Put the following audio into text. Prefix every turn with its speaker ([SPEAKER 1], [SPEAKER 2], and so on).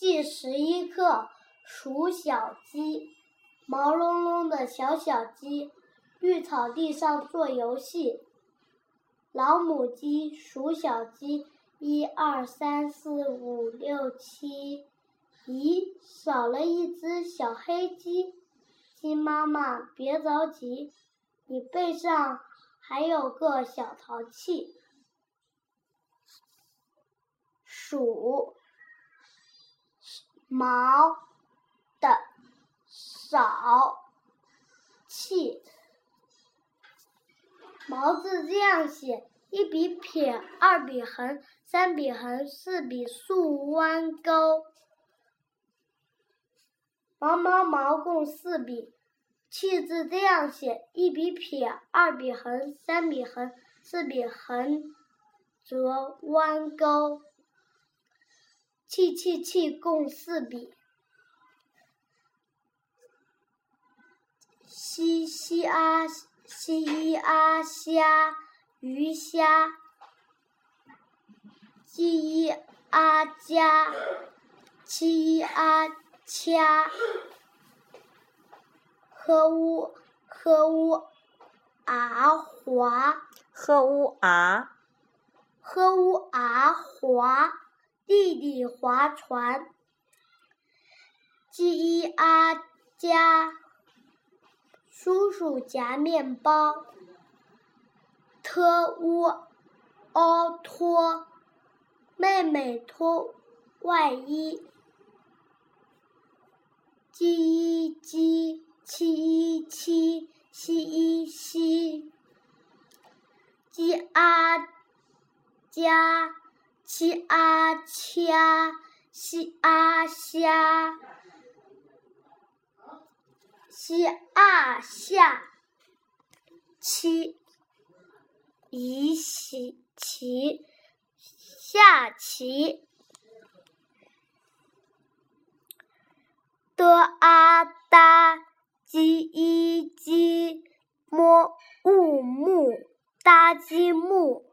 [SPEAKER 1] 第十一课数小鸡，毛茸茸的小小鸡，绿草地上做游戏。老母鸡数小鸡，一二三四五六七，咦，少了一只小黑鸡。鸡妈妈别着急，你背上还有个小淘气。数。毛的少，气。毛字这样写：一笔撇，二笔横，三笔横，四笔竖弯钩。毛毛毛共四笔。气字这样写：一笔撇，二笔横，三笔横，四笔横折弯钩。气气气共四笔，西西啊西一啊虾鱼虾，鸡一啊家，七一啊掐，呵呜呵呜啊滑，
[SPEAKER 2] 呵呜啊，
[SPEAKER 1] 呵呜啊滑。弟弟划船，鸡一阿家，叔叔夹面包，特乌奥托，妹妹脱外衣，鸡一鸡，七一七，西一西，鸡阿家。七啊掐，西啊虾，西啊下，七一起棋，下棋，的啊哒，鸡一鸡，摸乌木，搭积木。